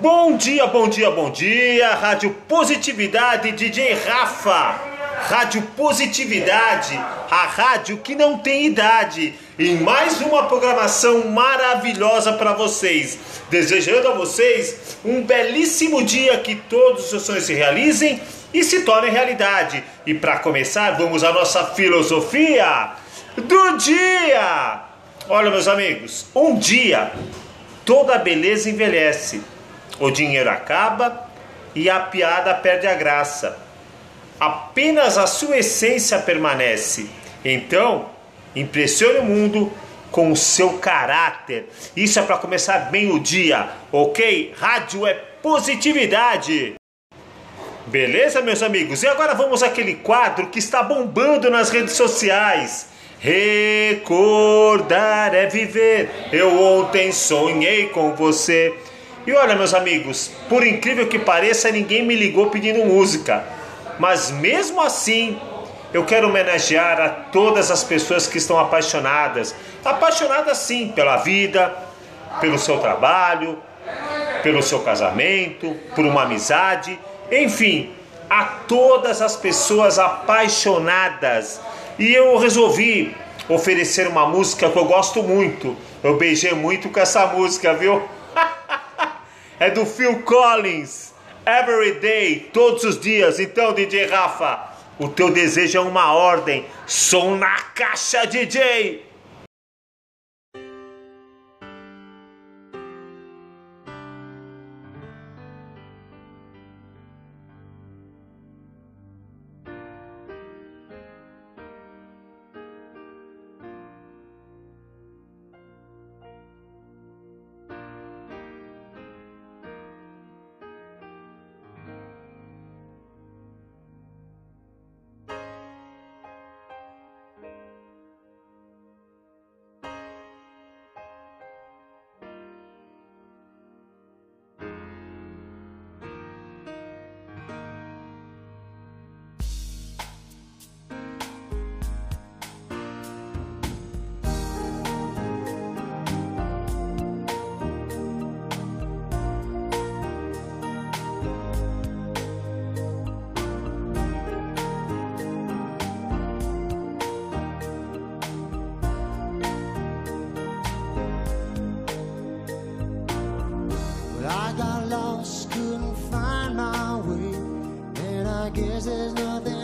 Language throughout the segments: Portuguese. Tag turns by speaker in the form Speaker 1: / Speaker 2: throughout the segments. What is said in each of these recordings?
Speaker 1: Bom dia, bom dia, bom dia, Rádio Positividade, DJ Rafa. Rádio Positividade, a rádio que não tem idade. Em mais uma programação maravilhosa para vocês. Desejando a vocês um belíssimo dia que todos os seus sonhos se realizem e se tornem realidade. E para começar, vamos à nossa filosofia do dia. Olha, meus amigos, um dia toda beleza envelhece, o dinheiro acaba e a piada perde a graça. Apenas a sua essência permanece. Então, impressione o mundo com o seu caráter. Isso é para começar bem o dia, ok? Rádio é positividade. Beleza, meus amigos? E agora vamos àquele quadro que está bombando nas redes sociais. Recordar é viver. Eu ontem sonhei com você. E olha, meus amigos, por incrível que pareça, ninguém me ligou pedindo música. Mas mesmo assim, eu quero homenagear a todas as pessoas que estão apaixonadas. Apaixonadas sim pela vida, pelo seu trabalho, pelo seu casamento, por uma amizade, enfim, a todas as pessoas apaixonadas. E eu resolvi oferecer uma música que eu gosto muito. Eu beijei muito com essa música, viu? É do Phil Collins. Every day, todos os dias. Então, DJ Rafa, o teu desejo é uma ordem. Som na caixa, DJ.
Speaker 2: I guess there's nothing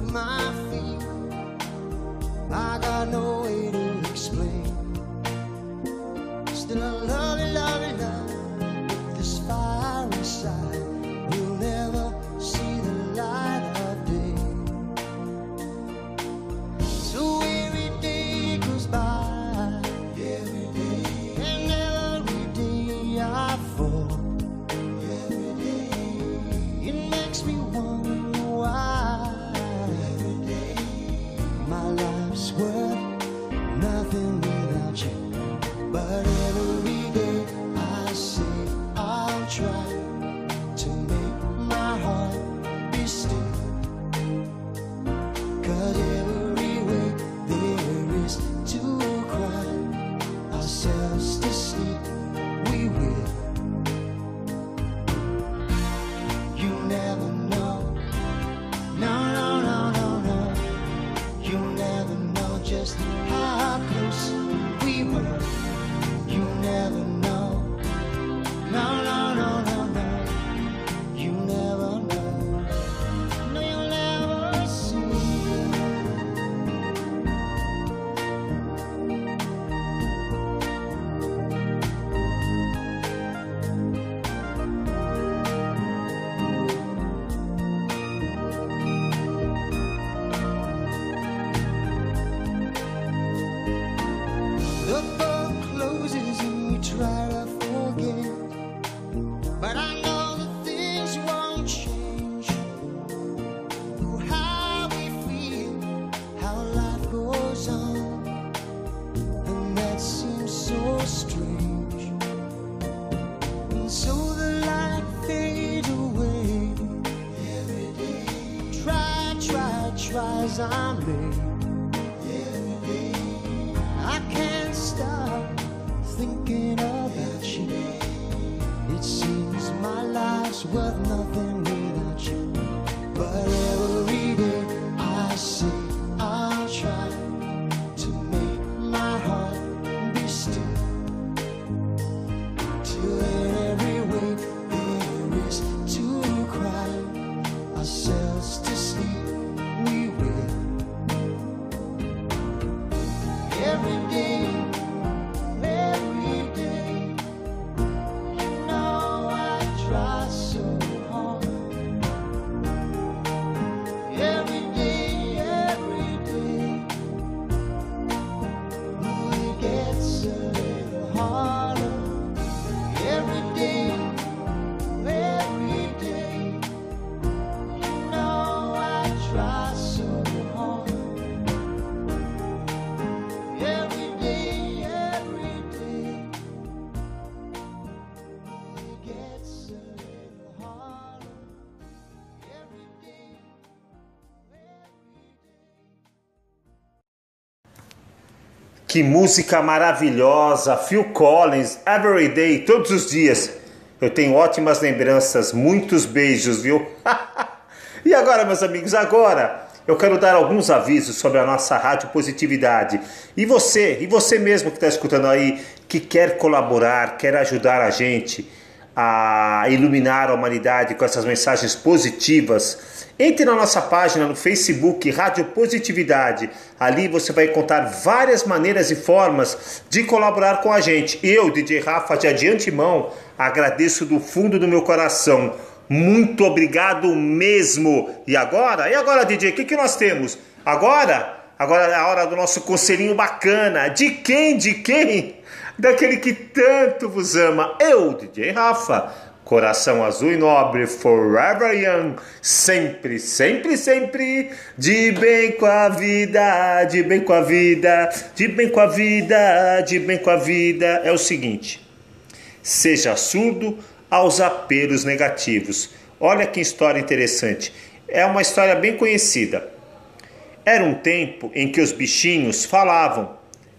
Speaker 2: knocked me try. Thinking about you. It seems my life's worth nothing
Speaker 1: Que música maravilhosa! Phil Collins, Every Day, todos os dias. Eu tenho ótimas lembranças, muitos beijos, viu? e agora, meus amigos, agora eu quero dar alguns avisos sobre a nossa Rádio Positividade. E você, e você mesmo que está escutando aí, que quer colaborar, quer ajudar a gente a iluminar a humanidade com essas mensagens positivas, entre na nossa página no Facebook Rádio Positividade. Ali você vai encontrar várias maneiras e formas de colaborar com a gente. Eu, DJ Rafa, de adiante mão, agradeço do fundo do meu coração. Muito obrigado mesmo. E agora? E agora, DJ? O que, que nós temos? Agora? Agora é a hora do nosso conselhinho bacana. De quem? De quem? Daquele que tanto vos ama. Eu, DJ Rafa. Coração azul e nobre, forever young, sempre, sempre, sempre, de bem com a vida, de bem com a vida, de bem com a vida, de bem com a vida. É o seguinte, seja surdo aos apelos negativos. Olha que história interessante. É uma história bem conhecida. Era um tempo em que os bichinhos falavam,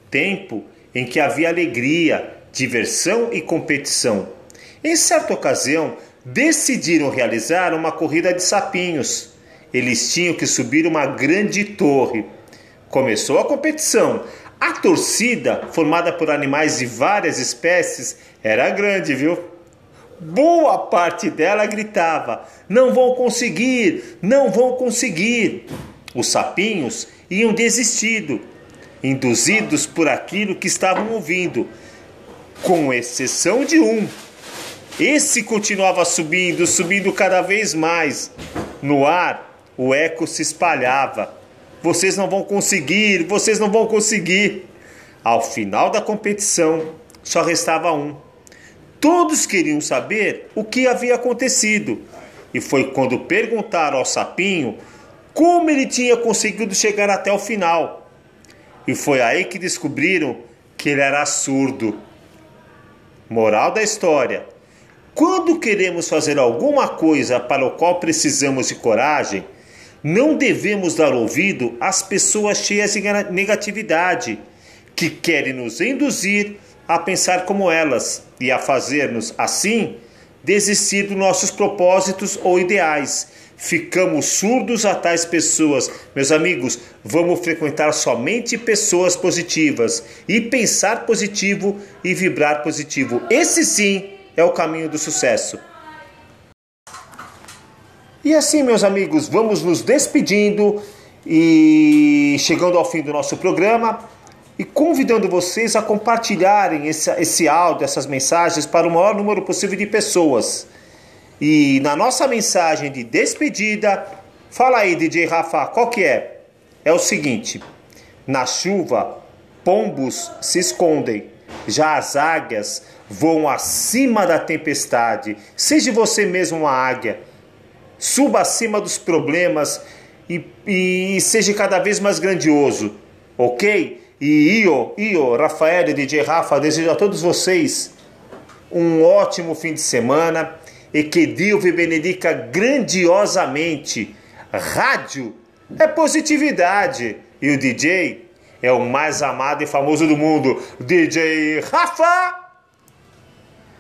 Speaker 1: tempo em que havia alegria, diversão e competição. Em certa ocasião, decidiram realizar uma corrida de sapinhos. Eles tinham que subir uma grande torre. Começou a competição. A torcida, formada por animais de várias espécies, era grande, viu? Boa parte dela gritava: Não vão conseguir, não vão conseguir. Os sapinhos iam desistido, induzidos por aquilo que estavam ouvindo, com exceção de um. Esse continuava subindo, subindo cada vez mais. No ar, o eco se espalhava. Vocês não vão conseguir, vocês não vão conseguir. Ao final da competição, só restava um. Todos queriam saber o que havia acontecido. E foi quando perguntaram ao sapinho como ele tinha conseguido chegar até o final. E foi aí que descobriram que ele era surdo. Moral da história: quando queremos fazer alguma coisa para o qual precisamos de coragem, não devemos dar ouvido às pessoas cheias de negatividade, que querem nos induzir a pensar como elas e a fazer-nos, assim, desistir dos nossos propósitos ou ideais. Ficamos surdos a tais pessoas. Meus amigos, vamos frequentar somente pessoas positivas e pensar positivo e vibrar positivo. Esse sim é o caminho do sucesso. E assim, meus amigos, vamos nos despedindo e chegando ao fim do nosso programa e convidando vocês a compartilharem esse, esse áudio, essas mensagens para o maior número possível de pessoas. E na nossa mensagem de despedida, fala aí, DJ Rafa, qual que é? É o seguinte: na chuva, pombos se escondem, já as águias voam acima da tempestade. Seja você mesmo uma águia, suba acima dos problemas e, e seja cada vez mais grandioso, ok? E Io, Io, Rafael e DJ Rafa, desejo a todos vocês um ótimo fim de semana e que Deus vos benedica grandiosamente. Rádio é positividade. E o DJ é o mais amado e famoso do mundo, DJ Rafa